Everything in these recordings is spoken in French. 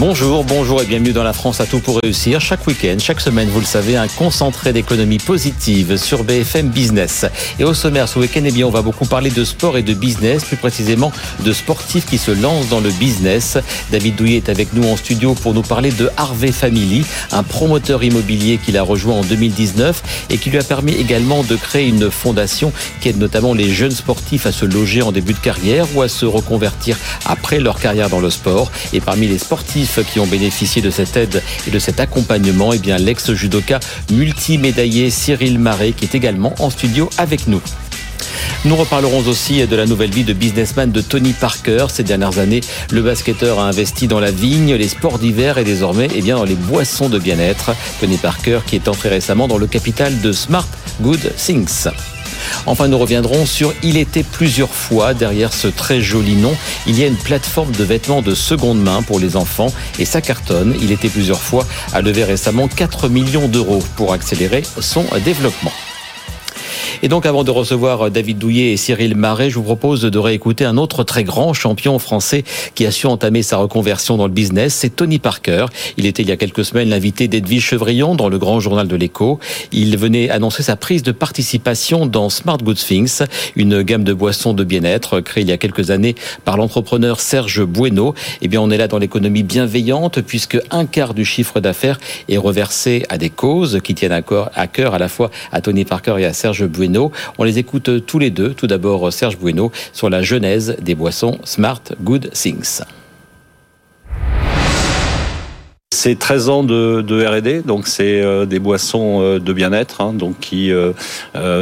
Bonjour, bonjour et bienvenue dans la France à tout pour réussir. Chaque week-end, chaque semaine, vous le savez, un concentré d'économie positive sur BFM Business. Et au sommaire ce week-end, eh bien, on va beaucoup parler de sport et de business, plus précisément de sportifs qui se lancent dans le business. David Douillet est avec nous en studio pour nous parler de Harvey Family, un promoteur immobilier qu'il a rejoint en 2019 et qui lui a permis également de créer une fondation qui aide notamment les jeunes sportifs à se loger en début de carrière ou à se reconvertir après leur carrière dans le sport. Et parmi les sportifs qui ont bénéficié de cette aide et de cet accompagnement, et eh bien l'ex-judoka multimédaillé Cyril Marais qui est également en studio avec nous. Nous reparlerons aussi de la nouvelle vie de businessman de Tony Parker. Ces dernières années, le basketteur a investi dans la vigne, les sports d'hiver et désormais eh bien, dans les boissons de bien-être. Tony Parker qui est entré récemment dans le capital de Smart Good Things. Enfin, nous reviendrons sur Il était plusieurs fois. Derrière ce très joli nom, il y a une plateforme de vêtements de seconde main pour les enfants et ça cartonne. Il était plusieurs fois a levé récemment 4 millions d'euros pour accélérer son développement. Et donc, avant de recevoir David Douillet et Cyril Marais, je vous propose de réécouter un autre très grand champion français qui a su entamer sa reconversion dans le business. C'est Tony Parker. Il était il y a quelques semaines l'invité d'Edwige Chevrillon dans le grand journal de l'écho. Il venait annoncer sa prise de participation dans Smart Good Things, une gamme de boissons de bien-être créée il y a quelques années par l'entrepreneur Serge Bueno. Eh bien, on est là dans l'économie bienveillante puisque un quart du chiffre d'affaires est reversé à des causes qui tiennent à cœur à la fois à Tony Parker et à Serge Bueno. On les écoute tous les deux. Tout d'abord, Serge Bueno sur la genèse des boissons Smart Good Things. C'est 13 ans de, de R&D, donc c'est euh, des boissons euh, de bien-être, hein, donc qui euh,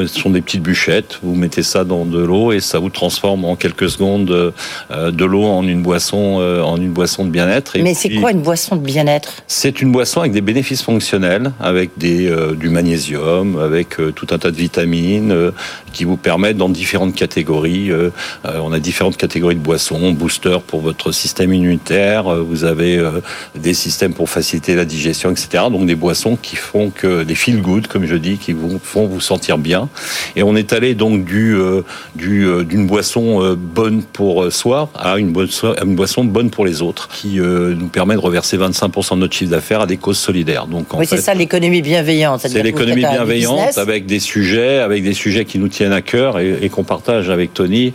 sont des petites bûchettes. Vous mettez ça dans de l'eau et ça vous transforme en quelques secondes de l'eau en une boisson, en une boisson de bien-être. Mais c'est quoi une boisson de bien-être? C'est une boisson avec des bénéfices fonctionnels, avec des du magnésium, avec tout un tas de vitamines qui vous permettent dans différentes catégories. on a différentes catégories de boissons, booster pour votre système immunitaire. Vous avez des systèmes pour faciliter la digestion, etc. Donc des boissons qui font que des feel good, comme je dis, qui vous font vous sentir bien. Et on est allé donc du euh, du euh, d'une boisson euh, bonne pour soi à une boisson, une boisson bonne pour les autres, qui nous permet de reverser 25% de notre chiffre d'affaires à des causes solidaires. Donc oui, c'est ça l'économie bienveillante. C'est l'économie bienveillante avec des sujets, avec des sujets qui nous tiennent à cœur et, et qu'on partage avec Tony,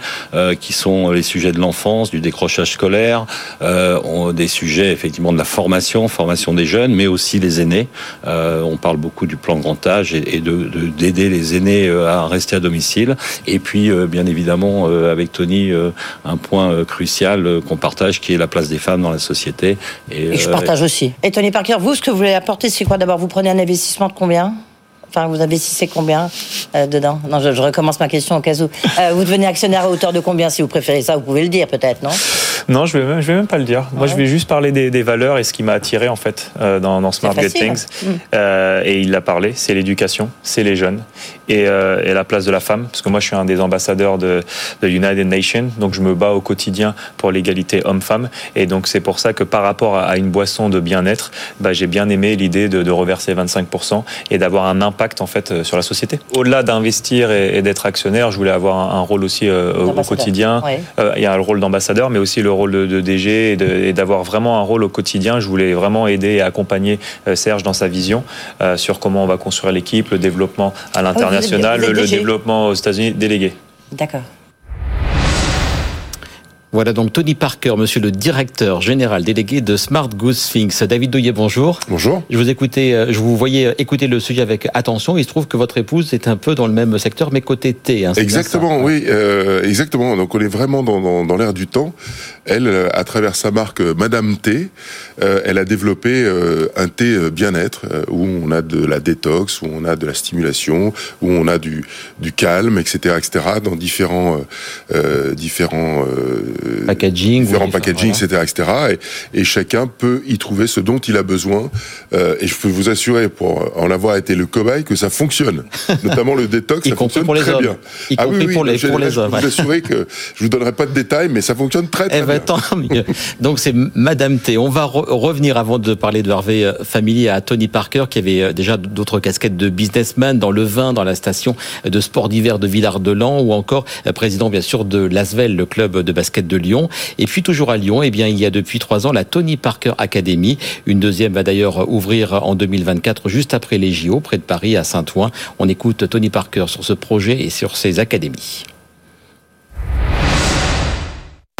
qui sont les sujets de l'enfance, du décrochage scolaire, euh, des sujets effectivement de la formation formation des jeunes, mais aussi les aînés. Euh, on parle beaucoup du plan grand âge et, de d'aider les aînés euh, à rester à domicile. Et puis, euh, bien évidemment, avec Tony, un point crucial qu'on partage, qui est la place des femmes dans la société. Et, je partage aussi. Et Tony Parker, vous, ce que vous voulez apporter, c'est quoi? D'abord, vous prenez un investissement de combien? Enfin, vous investissez combien dedans? Non, je, recommence ma question au cas où. vous devenez actionnaire à hauteur de combien Si vous préférez ça, vous pouvez le dire peut-être, non? Non, je vais même, je vais même pas le dire. Moi, je vais juste parler des, des, valeurs et ce qui m'a attiré en fait euh, dans, dans Smart Get Things. Mm. Euh, et il l'a parlé, c'est l'éducation, c'est les jeunes et, euh, et, la place de la femme. Parce que moi, je suis un des ambassadeurs de, de United Nations, donc je me bats au quotidien pour l'égalité homme-femme. Et donc c'est pour ça que par rapport à, une boisson de bien-être, bah, j'ai bien aimé l'idée de, de, reverser 25% et d'avoir un impact en fait sur la société. Au-delà d'investir et, et d'être actionnaire, je voulais avoir un, un rôle aussi au quotidien. Il y a le rôle d'ambassadeur, mais aussi le rôle de, DG et d'avoir vraiment un rôle au quotidien. Je voulais vraiment aider et accompagner euh, Serge dans sa vision euh, sur comment on va construire l'équipe, le développement à ah l'international, le développement aux États-Unis délégué. D'accord. Voilà donc Tony Parker, monsieur le directeur général délégué de Smart Goose Sphinx. David Douillet, bonjour. Bonjour. Je vous écoutais, euh, je vous voyais euh, écouter le sujet avec attention. Il se trouve que votre épouse est un peu dans le même secteur, mais côté thé. Hein, exactement, oui, euh, exactement. Donc on est vraiment dans, dans, dans l'air du temps. Elle, euh, à travers sa marque Madame Thé, elle a développé un thé bien-être où on a de la détox, où on a de la stimulation, où on a du, du calme, etc., etc. Dans différents, différents packaging, différents packaging, etc., etc. Et, et, chacun peut y trouver ce dont il a besoin. Euh, et je peux vous assurer, pour en avoir été le cobaye, que ça fonctionne. Notamment le détox, ça fonctionne pour les très hommes. bien. Y ah oui, pour les, pour les hommes. Je vous assurer que je vous donnerai pas de détails, mais ça fonctionne très très eh ben, bien. Tant mieux. Donc c'est Madame T. On va re revenir avant de parler de Harvey euh, Family à Tony Parker qui avait euh, déjà d'autres casquettes de businessman dans le vin, dans la station de sport d'hiver de Villard-de-Lans ou encore euh, président bien sûr de l'Asvel, le club de basket de Lyon. Et puis toujours à Lyon, eh bien il y a depuis trois ans la Tony Parker Academy. Une deuxième va d'ailleurs ouvrir en 2024 juste après les JO près de Paris à Saint-Ouen. On écoute Tony Parker sur ce projet et sur ses académies.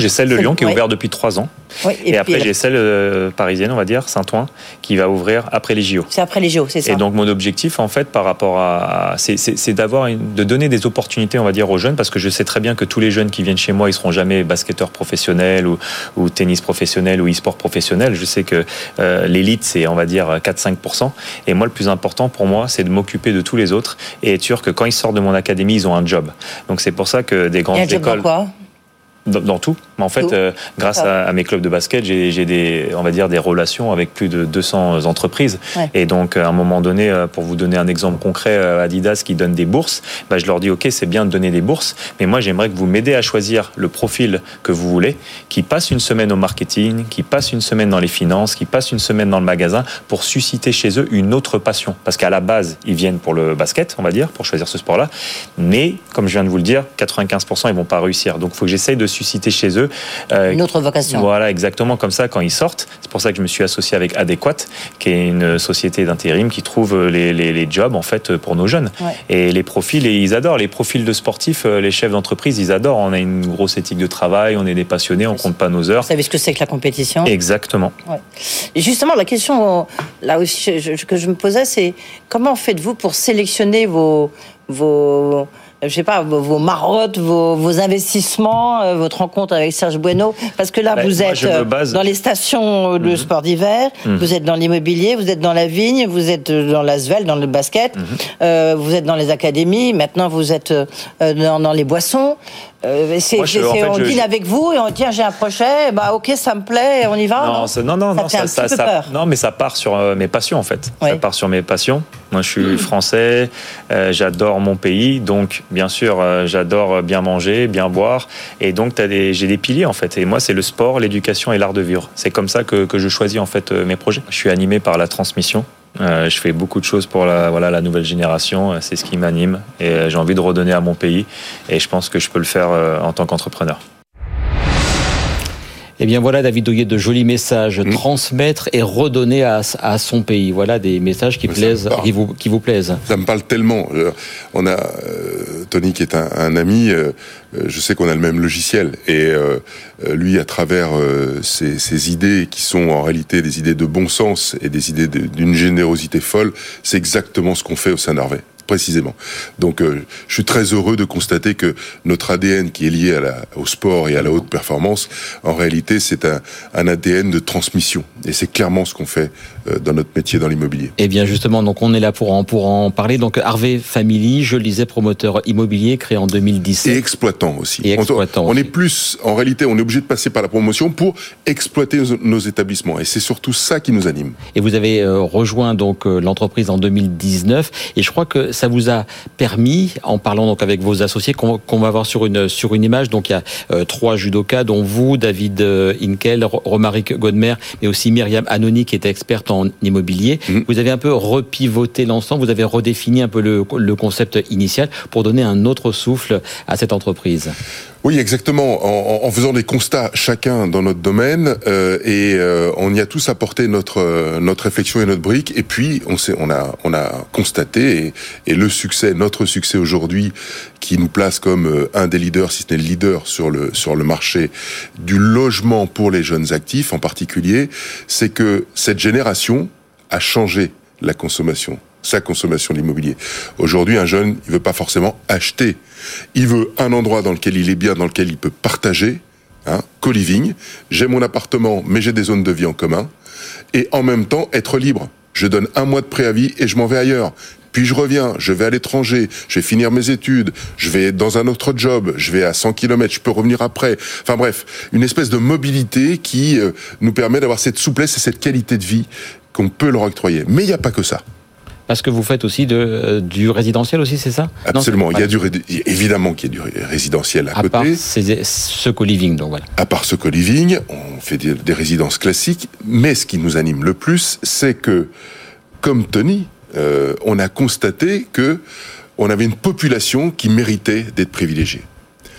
J'ai celle de Lyon qui est ouverte depuis trois ans. Oui, et, après, j'ai celle euh, parisienne, on va dire, Saint-Ouen, qui va ouvrir après les JO. C'est après les JO, c'est ça. Et donc, mon objectif, en fait, par rapport à. C'est d'avoir, de donner des opportunités, on va dire, aux jeunes, parce que je sais très bien que tous les jeunes qui viennent chez moi, ils seront jamais basketteurs professionnels ou, ou tennis professionnel ou e-sport professionnel. Je sais que euh, l'élite, c'est, on va dire, 4-5%. Et moi, le plus important pour moi, c'est de m'occuper de tous les autres et être sûr que quand ils sortent de mon académie, ils ont un job. Donc, c'est pour ça que des grandes écoles. Job quoi? Dans, dans, tout. En fait, euh, grâce à, à, mes clubs de basket, j'ai des, on va dire, des relations avec plus de 200 entreprises. Ouais. Et donc, à un moment donné, euh, pour vous donner un exemple concret, euh, Adidas qui donne des bourses, bah, je leur dis, OK, c'est bien de donner des bourses, mais moi, j'aimerais que vous m'aidez à choisir le profil que vous voulez, qui passe une semaine au marketing, qui passe une semaine dans les finances, qui passe une semaine dans le magasin, pour susciter chez eux une autre passion. Parce qu'à la base, ils viennent pour le basket, on va dire, pour choisir ce sport-là. Mais, comme je viens de vous le dire, 95%, ils vont pas réussir. Donc, il faut que j'essaye de susciter chez eux. Euh, une autre vocation. Voilà, exactement comme ça quand ils sortent. C'est pour ça que je me suis associé avec Adéquate, qui est une société d'intérim qui trouve les, les, les, jobs en fait pour nos jeunes. Ouais. Et les profils, et ils adorent les profils de sportifs. Les chefs d'entreprise, ils adorent. On a une grosse éthique de travail, on est des passionnés, on compte pas nos heures. Vous savez ce que c'est que la compétition? Exactement. Ouais. Et justement, la question là aussi que je me posais, c'est comment faites-vous pour sélectionner vos vos je sais pas, vos, vos marottes, vos, vos, investissements, euh, votre rencontre avec Serge Bueno, parce que là, Ben, vous êtes base- dans les stations de Mhm. sport d'hiver, Mhm. vous êtes dans l'immobilier, vous êtes dans la vigne, vous êtes dans l'asvel, dans le basket, Mhm. euh, vous êtes dans les académies, maintenant vous êtes euh, dans, dans les boissons. Euh, c'est, Moi, je- c'est- en fait, on je- dîne avec vous et on dit tiens j'ai un projet, bah ok ça me plaît, on y va. Non, ça- non, non, Ça non, ça, ça- mais ça part sur euh, mes passions en fait. Ça part sur mes passions. Moi, je suis français, euh, j'adore mon pays, donc bien sûr, j'adore bien manger, bien boire, et donc des, j'ai des piliers en fait. Et moi, c'est le sport, l'éducation et l'art de vivre. C'est comme ça que, que je choisis en fait mes projets. Je suis animé par la transmission. Euh, je fais beaucoup de choses pour la, voilà, la nouvelle génération. Euh, C'est ce qui m'anime et euh, j'ai envie de redonner à mon pays. Et je pense que je peux le faire en tant qu'entrepreneur. Eh bien voilà, David Douillet, de jolis messages. Mm. Transmettre et redonner à, à son pays. Voilà des messages qui, Mais plaisent, qui, vous, qui vous plaisent. Ça me parle tellement. Euh, On a euh, Tony qui est un, un ami. euh, je sais qu'on a le même logiciel et euh, lui, à travers ses, ses idées qui sont en réalité des idées de bon sens et des idées de- d'une générosité folle, c'est exactement ce qu'on fait au sein d'Harvey précisément. Donc, euh, je suis très heureux de constater que notre ADN, qui est lié à la, au sport et à la haute performance, en réalité, c'est un, un ADN de transmission. Et c'est clairement ce qu'on fait euh, dans notre métier dans l'immobilier. Eh bien justement, donc on est là pour en, pour en parler. Donc Harvey Family, je le disais, promoteur immobilier créé en 2017. Et exploitant aussi. Et exploitant on, est plus, en réalité, on est obligé de passer par la promotion pour exploiter nos, nos établissements. Et c'est surtout ça qui nous anime. Et vous avez euh, rejoint donc l'entreprise en 2019 et je crois que ça vous a permis, en parlant donc avec vos associés, qu'on va voir sur une sur une image. Donc il y a euh, trois judokas, dont vous, David euh, Inkel, Ro- Romaric Godmer, mais aussi Myriam Anoni qui était experte en immobilier. Mhm. Vous avez un peu repivoté l'ensemble, vous avez redéfini un peu le, le concept initial pour donner un autre souffle à cette entreprise. Oui, exactement. En, faisant des constats chacun dans notre domaine, euh, et euh, on y a tous apporté notre euh, notre réflexion et notre brique. Et puis on a on a constaté et, et le succès, notre succès aujourd'hui, qui nous place comme un des leaders, si ce n'est le leader sur le sur le marché du logement pour les jeunes actifs en particulier, c'est que cette génération a changé la consommation, sa consommation de l'immobilier. Aujourd'hui, un jeune, il veut pas forcément acheter. Il veut un endroit dans lequel il est bien, dans lequel il peut partager, hein, co-living. J'ai mon appartement, mais j'ai des zones de vie en commun. Et en même temps, être libre. Je donne un mois de préavis et je m'en vais ailleurs. puis je reviens, je vais à l'étranger, je vais finir mes études, je vais dans un autre job, je vais à 100 km, je peux revenir après. Enfin bref, une espèce de mobilité qui euh, nous permet d'avoir cette souplesse et cette qualité de vie qu'on peut leur octroyer. Mais il n'y a pas que ça. Parce que vous faites aussi de, euh, du résidentiel aussi, c'est ça? Absolument. il y a du évidemment qu'il y a du résidentiel à, à côté. Part ce co-living, donc voilà. À part ce co-living, on fait des, des, résidences classiques. Mais ce qui nous anime le plus, c'est que, comme Tony, euh, on a constaté que on avait une population qui méritait d'être privilégiée.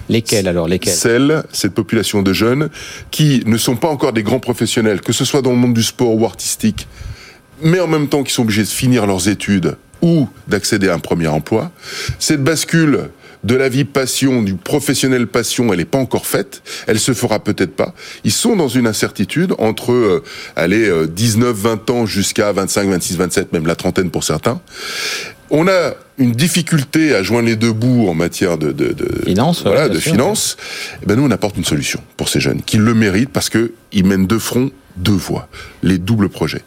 Lesquels alors Lesquels Celles, cette population de jeunes qui ne sont pas encore des grands professionnels, que ce soit dans le monde du sport ou artistique, mais en même temps qui sont obligés de finir leurs études ou d'accéder à un premier emploi. Cette bascule de la vie passion, du professionnel passion, elle n'est pas encore faite. Elle se fera peut-être pas. Ils sont dans une incertitude entre, euh, allez, 19, 20 ans jusqu'à 25, 26, 27, même la trentaine pour certains. On a une difficulté à joindre les deux bouts en matière de, de, de finance. Voilà, de finance. Eh ben nous, on apporte une solution pour ces jeunes qui le méritent parce que ils mènent de front deux voies, les doubles projets.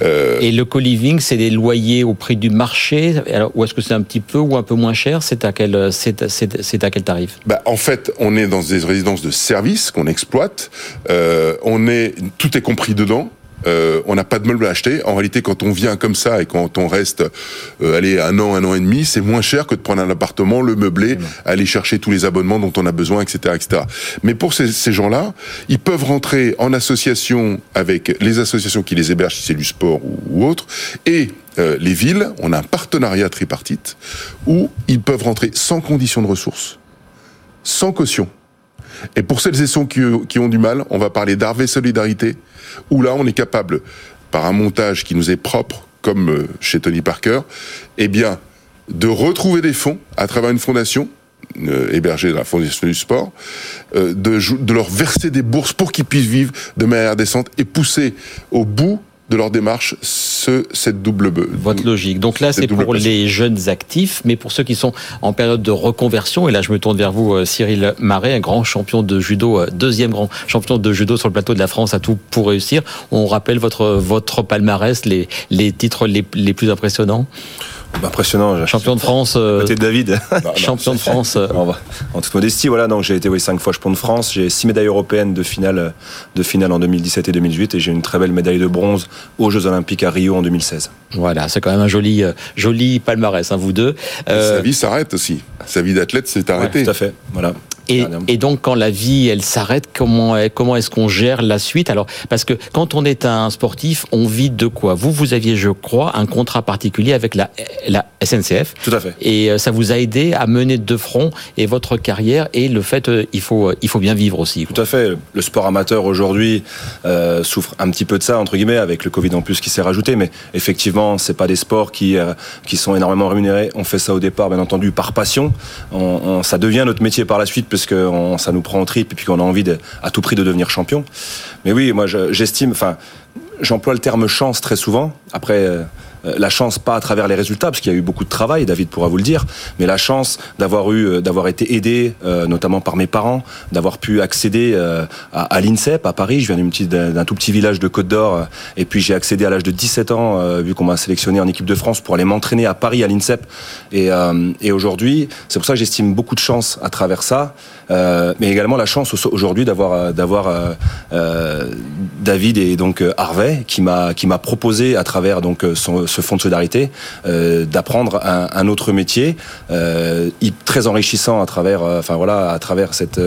Euh... Et le co-living, c'est des loyers au prix du marché Alors, Ou est-ce que c'est un petit peu ou un peu moins cher? C'est à quel, c'est à quel tarif? Bah, En fait, on est dans des résidences de services qu'on exploite. Euh, on est, tout est compris dedans. Euh, on n'a pas de meubles à acheter. En réalité, quand on vient comme ça et quand on reste, euh, allez, un an, un an et demi, c'est moins cher que de prendre un appartement, le meubler, aller chercher tous les abonnements dont on a besoin, etc., etc. Mais pour ces, ces gens-là, ils peuvent rentrer en association avec les associations qui les hébergent, si c'est du sport ou, ou autre, et euh, les villes. On a un partenariat tripartite où ils peuvent rentrer sans condition de ressources, sans caution. Et pour celles et ceux qui, ont du mal, on va parler d'Arvé Solidarité, où là, on est capable, par un montage qui nous est propre, comme chez Tony Parker, eh de retrouver des fonds à travers une fondation euh, hébergée dans la fondation du sport, euh, de leur verser des bourses pour qu'ils puissent vivre de manière décente et pousser au bout de leur démarche ce, cette double votre logique. Donc là, c'est pour les jeunes actifs, mais pour ceux qui sont en période de reconversion. Et là, je me tourne vers vous, Cyril Marais, un grand champion de judo, deuxième grand champion de judo sur le plateau de la France, à tout pour réussir. On rappelle votre votre palmarès, les les titres les, les plus impressionnants. Impressionnant. Champion de France. Euh, côté de David. Non, champion de France. Euh... En toute modestie, voilà. Donc j'ai été oui, cinq fois champion de France. J'ai six médailles européennes de finale, de finale en 2017 et 2018, et j'ai une très belle médaille de bronze aux Jeux Olympiques à Rio en 2016. Voilà, c'est quand même un joli, euh, joli palmarès, hein, vous deux. Euh... Sa vie s'arrête aussi. Sa vie d'athlète s'est arrêtée. Ouais, tout à fait. Voilà. Et, et, donc, quand la vie, elle s'arrête, comment, comment est-ce qu'on gère la suite? Alors, parce que quand on est un sportif, on vit de quoi? Vous, vous aviez, je crois, un contrat particulier avec la, la SNCF. Tout à fait. Et ça vous a aidé à mener de front et votre carrière et le fait, il faut, il faut bien vivre aussi. Tout à fait. Le sport amateur aujourd'hui euh, souffre un petit peu de ça entre guillemets avec le Covid en plus qui s'est rajouté, mais effectivement, c'est pas des sports qui euh, qui sont énormément rémunérés. On fait ça au départ, bien entendu, par passion. On, on, ça devient notre métier par la suite parce que on, ça nous prend en trip et puis qu'on a envie de, à tout prix de devenir champion. Mais oui, moi j'estime, enfin, j'emploie le terme chance très souvent. Après. Euh, la chance pas à travers les résultats parce qu'il y a eu beaucoup de travail David pourra vous le dire mais la chance d'avoir eu d'avoir été aidé euh, notamment par mes parents d'avoir pu accéder euh, à, à l'INSEP à Paris. Je viens d'un tout petit village de Côte d'Or euh, et puis j'ai accédé à l'âge de 17 ans euh, vu qu'on m'a sélectionné en équipe de France pour aller m'entraîner à Paris à l'INSEP. Et, euh, et aujourd'hui c'est pour ça que j'estime beaucoup de chance à travers ça mais également la chance aujourd'hui d'avoir d'avoir David et donc Harvey qui m'a qui m'a proposé à travers donc son ce fonds de solidarité, euh, d'apprendre un, autre métier euh, très enrichissant à travers, euh, enfin voilà, à travers cette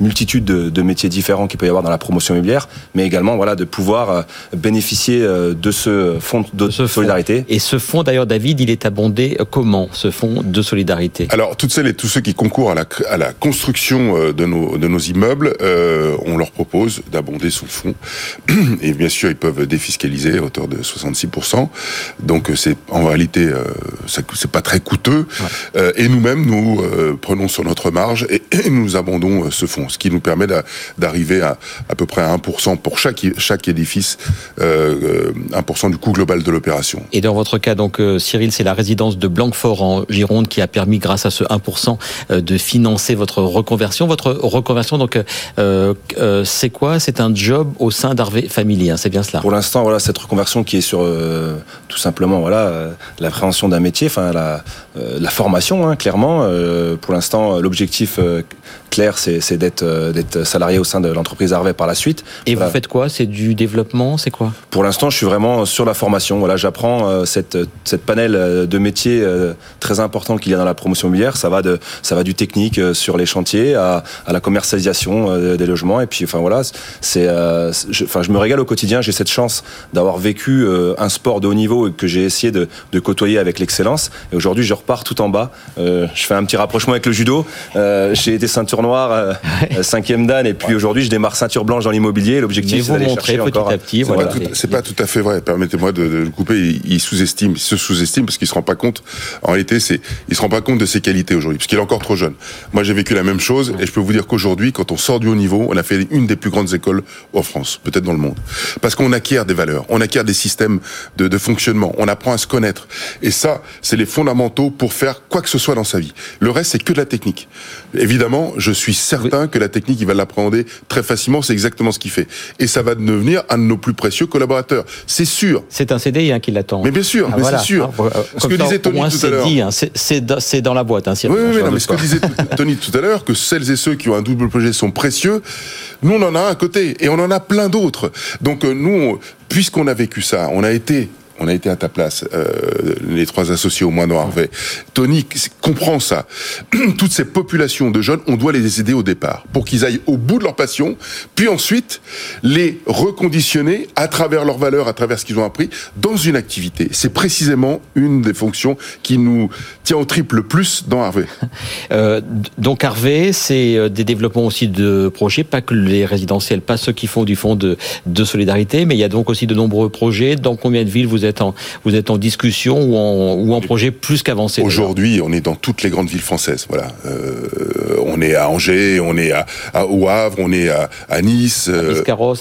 multitude de, de, métiers différents qu'il peut y avoir dans la promotion immobilière, mais également voilà de pouvoir euh, bénéficier de ce fonds de ce solidarité. Fonds. Et ce fonds d'ailleurs, David, il est abondé comment ce fonds de solidarité? Alors toutes celles et tous ceux qui concourent à la, à la construction de nos, de nos immeubles, on leur propose d'abonder son fonds. Et bien sûr, ils peuvent défiscaliser à hauteur de 66%. Donc c'est en réalité euh, c'est pas très coûteux. Ouais. Euh, et nous-mêmes nous euh, prenons sur notre marge et, et nous abondons ce fonds, ce qui nous permet d'arriver à à peu près à 1% pour chaque chaque édifice, euh, 1% du coût global de l'opération. Et dans votre cas donc Cyril, c'est la résidence de Blanquefort en Gironde qui a permis grâce à ce 1% de financer votre reconversion. Votre reconversion donc c'est quoi? C'est un job au sein d'Harvey Family, hein, c'est bien cela? Pour l'instant voilà cette reconversion qui est sur tout simplement simplement voilà l'appréhension d'un métier, enfin la, la formation, hein, clairement. pour l'instant, l'objectif clair, c'est d'être d'être salarié au sein de l'entreprise Harvey par la suite. Et vous faites quoi? C'est du développement C'est quoi? Pour l'instant, je suis vraiment sur la formation. Voilà, j'apprends cette cette panel de métiers très important qu'il y a dans la promotion immobilière. Ça va de ça va du technique sur les chantiers à, à la commercialisation des logements. Et puis, enfin voilà, c'est, je, enfin, je me régale au quotidien. J'ai cette chance d'avoir vécu euh, un sport de haut niveau et que j'ai essayé de, de, côtoyer avec l'excellence. Et aujourd'hui, je repars tout en bas. Euh, je fais un petit rapprochement avec le judo. Euh, j'ai été ceinture noire, euh, cinquième dan, et puis aujourd'hui, je démarre ceinture blanche dans l'immobilier. L'objectif, c'est d'aller chercher petit encore. À petit, c'est, voilà. pas, tout, pas tout à fait vrai. Permettez-moi de, de, le couper. Il, sous-estime, il se sous-estime parce qu'il se rend pas compte. En réalité, c'est, il se rend pas compte de ses qualités aujourd'hui, parce qu'il est encore trop jeune. Moi, j'ai vécu la même chose, et je peux vous dire qu'aujourd'hui, quand on sort du haut niveau, on a fait une des plus grandes écoles en France, peut-être dans le monde, parce qu'on acquiert des valeurs, on acquiert des systèmes de, de, fonctionnement, on apprend à se connaître. Et ça, c'est les fondamentaux pour faire quoi que ce soit dans sa vie. Le reste, c'est que de la technique. Évidemment, je suis certain oui. que la technique, il va l'appréhender très facilement, c'est exactement ce qu'il fait. Et ça va devenir un de nos plus précieux collaborateurs. C'est sûr. C'est un CDI hein, qui l'attend. Mais bien sûr, ah, mais voilà. c'est sûr. Ah, ce que disait Tony tout à l'heure. Hein, c'est dans la boîte. Hein, oui, oui, oui non, mais ce que disait Tony tout à l'heure, que celles et ceux qui ont un double projet sont précieux, nous, on en a un à côté. Et on en a plein d'autres. Donc, euh, nous, puisqu'on a vécu ça, on a été on a été à ta place, euh, les trois associés au moins dans Harvey. Tony comprend ça. Toutes ces populations de jeunes, on doit les aider au départ pour qu'ils aillent au bout de leur passion, puis ensuite les reconditionner à travers leurs valeurs, à travers ce qu'ils ont appris dans une activité. C'est précisément une des fonctions qui nous tient au triple plus dans Harvey. Euh, donc Harvey, c'est euh, des développements aussi de projets, pas que les résidentiels, pas ceux qui font du fonds de, de solidarité, mais il y a donc aussi de nombreux projets. Dans combien de villes vous êtes en, vous êtes en discussion ou en, ou en projet plus qu'avancé Aujourd'hui, on est dans toutes les grandes villes françaises. Voilà, euh, on est à Angers, on est à, à au Havre, on est à, à Nice, à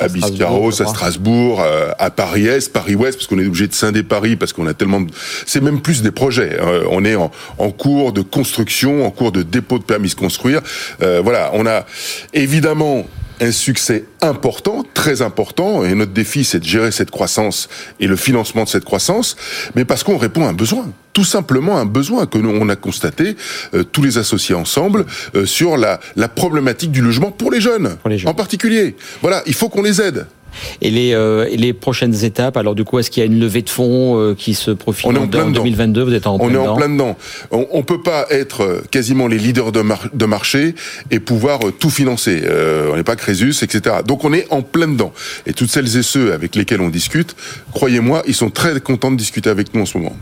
à, Biscarrosse, à Strasbourg, à, à Paris-Est, Paris-Ouest, parce qu'on est obligé de scinder Paris parce qu'on a tellement. De... C'est même plus des projets. on est en, en, cours de construction, en cours de dépôt de permis de construire. Euh, voilà, on a évidemment un succès important, très important, et notre défi c'est de gérer cette croissance et le financement de cette croissance, mais parce qu'on répond à un besoin, tout simplement un besoin que nous on a constaté euh, tous les associés ensemble euh, sur la, la problématique du logement pour les jeunes, pour les jeunes. en particulier. Voilà, il faut qu'on les aide. Et les, euh, et les prochaines étapes, alors du coup, est-ce qu'il y a une levée de fonds euh, qui se profile on est en, en 2022 Vous êtes en On plein est dedans. en plein dedans. On, on peut pas être quasiment les leaders de, mar de marché et pouvoir tout financer. Euh, on n'est pas Crésus, etc. Donc on est en plein dedans. Et toutes celles et ceux avec lesquels on discute, croyez-moi, ils sont très contents de discuter avec nous en ce moment.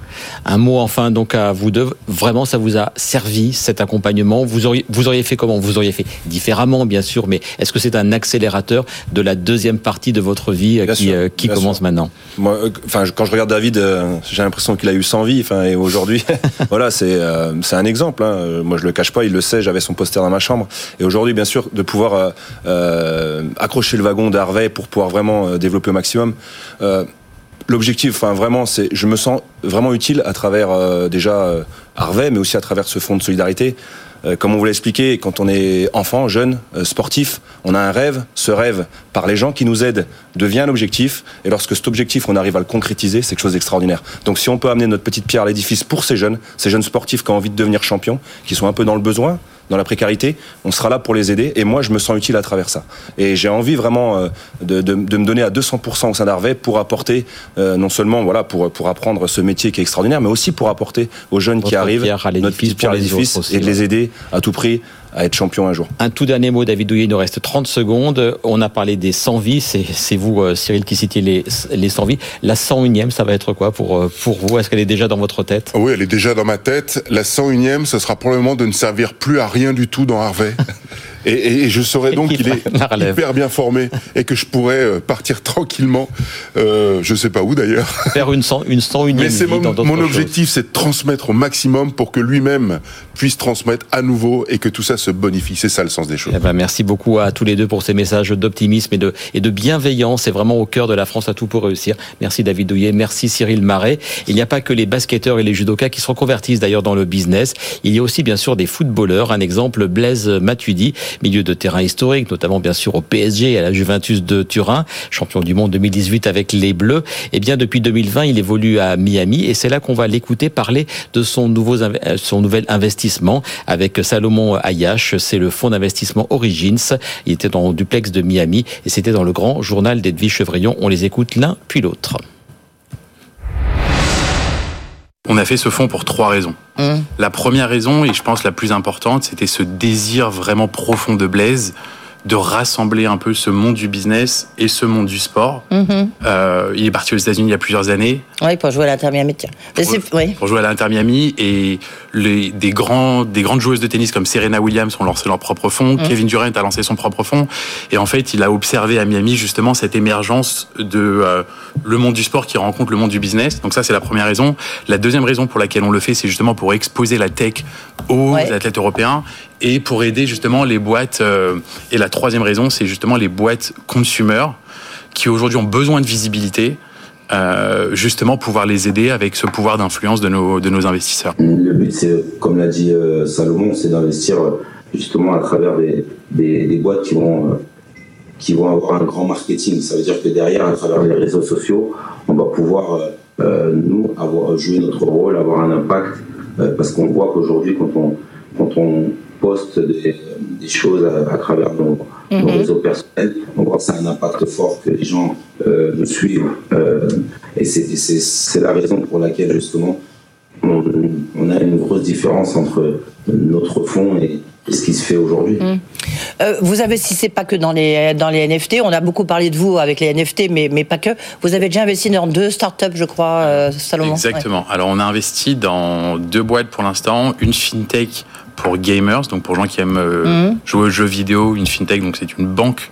Un mot enfin donc à vous deux. Vraiment, ça vous a servi cet accompagnement? Vous auriez, vous auriez fait comment? Vous auriez fait différemment, bien sûr, mais est-ce que c'est un accélérateur de la deuxième partie de votre vie Bien qui, sûr, euh, qui bien commence sûr. maintenant Moi, euh, enfin, quand je regarde David, euh, j'ai l'impression qu'il a eu 100 vies. Enfin, et aujourd'hui, voilà, c'est euh, c'est un exemple. Hein. Moi, je le cache pas, il le sait. J'avais son poster dans ma chambre. Et aujourd'hui, bien sûr, de pouvoir euh, accrocher le wagon d'Harvey pour pouvoir vraiment développer au maximum. L'objectif, enfin vraiment, c'est, je me sens vraiment utile à travers euh, déjà euh, Harvey, mais aussi à travers ce fonds de solidarité. Euh, comme on vous l'a expliqué, quand on est enfant, jeune, sportif, on a un rêve. Ce rêve, par les gens qui nous aident, devient un objectif. Et lorsque cet objectif, on arrive à le concrétiser, c'est quelque chose d'extraordinaire. Donc, si on peut amener notre petite pierre à l'édifice pour ces jeunes, ces jeunes sportifs qui ont envie de devenir champions, qui sont un peu dans le besoin, dans la précarité, on sera là pour les aider. Et moi, je me sens utile à travers ça. Et j'ai envie vraiment euh, de, de, de, me donner à 200% au sein d'Harvey pour apporter, euh, non seulement voilà pour pour apprendre ce métier qui est extraordinaire, mais aussi pour apporter aux jeunes Votre qui arrivent pierre à notre pierre à l'édifice et de les aider à tout prix à être champion un jour. Un tout dernier mot, David Douillet, il nous reste 30 secondes. On a parlé des 100 vies, c'est vous, euh, Cyril, qui citiez les, les 100 vies. La 101e, ça va être quoi pour, euh, pour vous? Est-ce qu'elle est déjà dans votre tête? Oui, elle est déjà dans ma tête. La 101e, ce sera probablement de ne servir plus à rien du tout dans Harvey. Et, et, je saurais donc qu'il est hyper bien formé et que je pourrais euh, partir tranquillement, euh, je sais pas où d'ailleurs. Faire une 100, une 101e Mais c'est mon, mon objectif, c'est de transmettre au maximum pour que lui-même puisse transmettre à nouveau et que tout ça se bonifie. C'est ça le sens des choses. Eh ben, merci beaucoup à tous les deux pour ces messages d'optimisme et de, et de bienveillance. C'est vraiment au cœur de la France à tout pour réussir. Merci David Douillet, merci Cyril Marais. Il n'y a pas que les basketteurs et les judokas qui se reconvertissent d'ailleurs dans le business. Il y a aussi bien sûr des footballeurs. Un exemple, Blaise Matuidi, milieu de terrain historique, notamment bien sûr au PSG et à la Juventus de Turin, champion du monde 2018 avec les Bleus. Et eh bien depuis 2020, il évolue à Miami et c'est là qu'on va l'écouter parler de son nouveau son nouvel investissement avec Salomon Ayash, c'est le fonds d'investissement Origins. Il était dans le duplex de Miami et c'était dans le grand journal d'Edwige Chevrillon. On les écoute l'un puis l'autre. On a fait ce fonds pour trois raisons. Mmh. La première raison, et je pense la plus importante, c'était ce désir vraiment profond de Blaise de rassembler un peu ce monde du business et ce monde du sport. Mhm. Euh, il est parti aux États-Unis il y a plusieurs années. Oui, pour jouer à l'Inter Miami. Pour, oui. pour, jouer à l'Inter Miami et les, des grands, des grandes joueuses de tennis comme Serena Williams ont lancé leur propre fonds. Mhm. Kevin Durant a lancé son propre fonds. Et en fait, il a observé à Miami justement cette émergence de euh, le monde du sport qui rencontre le monde du business. Donc ça, c'est la première raison. La deuxième raison pour laquelle on le fait, c'est justement pour exposer la tech aux athlètes européens et pour aider justement les boîtes. Euh, et la troisième raison, c'est justement les boîtes consumer qui aujourd'hui ont besoin de visibilité. Euh, justement pouvoir les aider avec ce pouvoir d'influence de nos, de nos investisseurs. Le but, c'est, comme l'a dit euh, Salomon, c'est d'investir justement à travers des, des, boîtes qui vont, qui vont avoir un grand marketing. Ça veut dire que derrière, à travers les réseaux sociaux, on va pouvoir, nous, avoir joué notre rôle, avoir un impact, parce qu'on voit qu'aujourd'hui, quand on, quand on poste des, choses à, travers nos, mhm. réseaux personnels. On voit que ça a un impact fort que les gens euh, nous suivent. Euh, et c'est la raison pour laquelle justement on, a une grosse différence entre notre fonds et, ce qui se fait aujourd'hui. Mhm. Euh, vous investissez pas que dans les, dans les NFT. On a beaucoup parlé de vous avec les NFT, mais, mais pas que. Vous avez déjà investi dans deux startups, je crois, euh, Salomon. Exactement. Alors, on a investi dans deux boîtes pour l'instant. Une fintech pour gamers, donc pour gens qui aiment euh, mhm. jouer aux jeux vidéo, une fintech, donc c'est une banque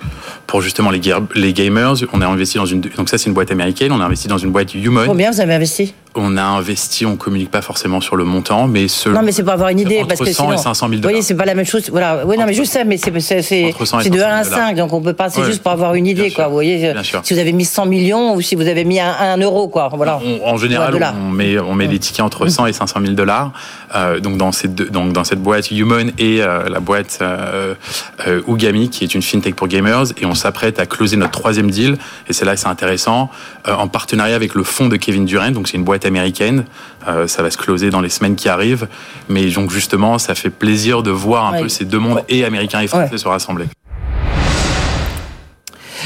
pour justement les, les gamers. On a investi dans une, donc ça c'est une boîte américaine. On a investi dans une boîte Human. Combien vous avez investi On a investi, on communique pas forcément sur le montant, mais ce. Non, mais c'est pour avoir une idée, parce que 100 et 500 000 dollars. Oui, c'est pas la même chose. Voilà. Oui, non, mais juste ça, mais c'est c'est de 1 à 5, donc on peut pas. C'est juste pour avoir une idée, quoi. Vous voyez, si vous avez mis 100 millions ou si vous avez mis 1 euro, quoi. Voilà. en général, on met on met des tickets entre 100 et 500 000 dollars. Euh, donc dans cette donc dans cette boîte Human et euh, la boîte euh, Ugami, qui est une fintech pour gamers, et on s'apprête à closer notre troisième deal. Et c'est là que c'est intéressant, en partenariat avec le fonds de Kevin Durant. Donc c'est une boîte américaine. ça va se closer dans les semaines qui arrivent. Mais donc justement, ça fait plaisir de voir un peu ces deux mondes et américains et français se rassembler.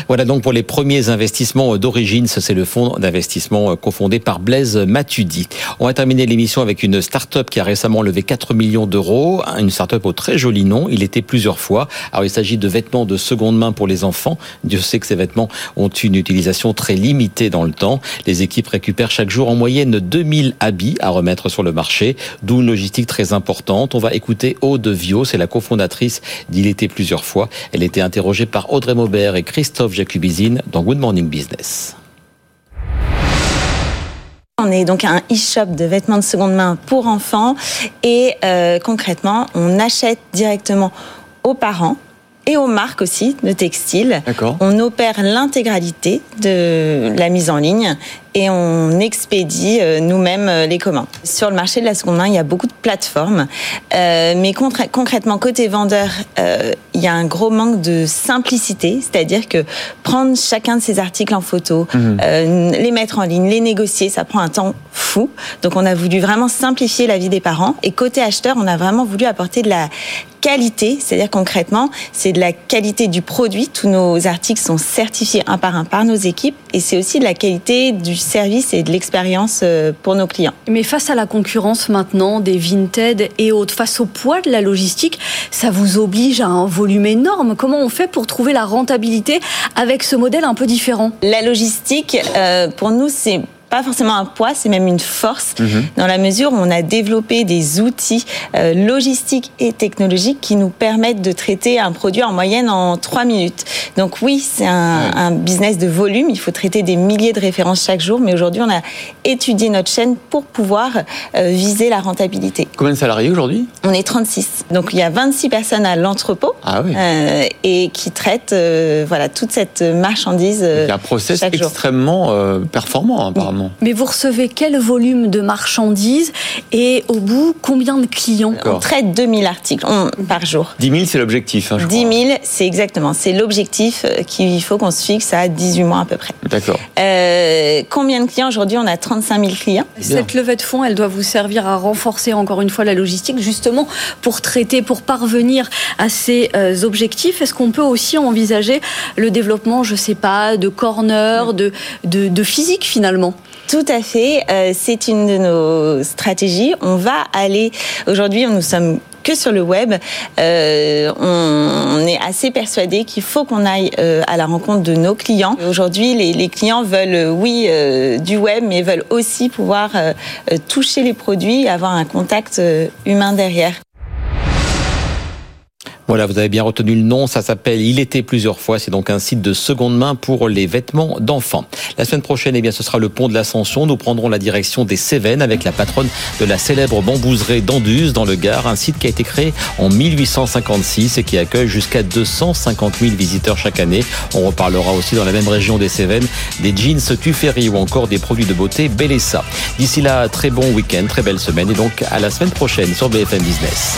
Voilà donc pour les premiers investissements d'origine. C'est le fonds d'investissement euh, cofondé par Blaise Matudi. On va terminer l'émission avec une start-up qui a récemment levé 4 millions d'euros. Une start-up au très joli nom. Il était plusieurs fois. Alors il s'agit de vêtements de seconde main pour les enfants. Dieu sait que ces vêtements ont une utilisation très limitée dans le temps. Les équipes récupèrent chaque jour en moyenne 2000 habits à remettre sur le marché, d'où une logistique très importante. On va écouter Aude Vio, c'est la cofondatrice d'Il était plusieurs fois. Elle était interrogée par Audrey Maubert et Christophe Jacubizine dans Good Morning Business. On est donc un e-shop de vêtements de seconde main pour enfants et euh, concrètement, on achète directement aux parents et aux marques aussi de textiles. On opère l'intégralité de la mise en ligne et on expédie euh, nous-mêmes euh, les commandes. Sur le marché de la seconde main, il y a beaucoup de plateformes, euh, mais concrètement côté vendeur, il y a un gros manque de simplicité, c'est-à-dire que prendre chacun de ces articles en photo, mhm. les mettre en ligne, les négocier, ça prend un temps fou. Donc on a voulu vraiment simplifier la vie des parents. Et côté acheteur, on a vraiment voulu apporter de la qualité, c'est-à-dire concrètement, c'est de la qualité du produit. Tous nos articles sont certifiés un par un par nos équipes et c'est aussi de la qualité du service et de l'expérience euh, pour nos clients. Mais face à la concurrence maintenant des Vinted et autres, face au poids de la logistique, ça vous oblige à un volume énorme. Comment on fait pour trouver la rentabilité avec ce modèle un peu différent? La logistique, euh, pour nous, c'est pas forcément un poids, c'est même une force, mhm. dans la mesure où on a développé des outils euh, logistiques et technologiques qui nous permettent de traiter un produit en moyenne en trois minutes. Donc oui, c'est un, business de volume, il faut traiter des milliers de références chaque jour, mais aujourd'hui on a étudié notre chaîne pour pouvoir euh, viser la rentabilité. Combien de salariés aujourd'hui? On est 36. Donc il y a 26 personnes à l'entrepôt ah euh, et qui traitent voilà, toute cette marchandise. il y a un process extrêmement performant apparemment. Mais vous recevez quel volume de marchandises et au bout, combien de clients? On traite 2000 articles par jour. 10 000, c'est l'objectif. Hein, 10 000, c'est exactement. C'est l'objectif euh, qu'il faut qu'on se fixe à 18 mois à peu près. D'accord. Euh, combien de clients? Aujourd'hui, on a 35 000 clients. Cette levée de fonds, elle doit vous servir à renforcer encore une fois la logistique, justement pour traiter, pour parvenir à ces euh, objectifs. Est-ce qu'on peut aussi envisager le développement, je sais pas, de corner, de, de, de physique finalement? Tout à fait. Euh, c'est une de nos stratégies. On va aller. Aujourd'hui, nous sommes que sur le web. Euh, on, est assez persuadé qu'il faut qu'on aille euh, à la rencontre de nos clients. Aujourd'hui, les, clients veulent, oui, du web, mais veulent aussi pouvoir toucher les produits avoir un contact humain derrière. Voilà, vous avez bien retenu le nom, ça s'appelle Il était plusieurs fois, c'est donc un site de seconde main pour les vêtements d'enfants. La semaine prochaine, eh bien, ce sera le pont de l'Ascension, nous prendrons la direction des Cévennes avec la patronne de la célèbre bambouserie d'Anduze dans le Gard, un site qui a été créé en 1856 et qui accueille jusqu'à 250 000 visiteurs chaque année. On reparlera aussi dans la même région des Cévennes des jeans Tuffery ou encore des produits de beauté Bellessa. D'ici là, très bon week-end, très belle semaine et donc à la semaine prochaine sur BFM Business.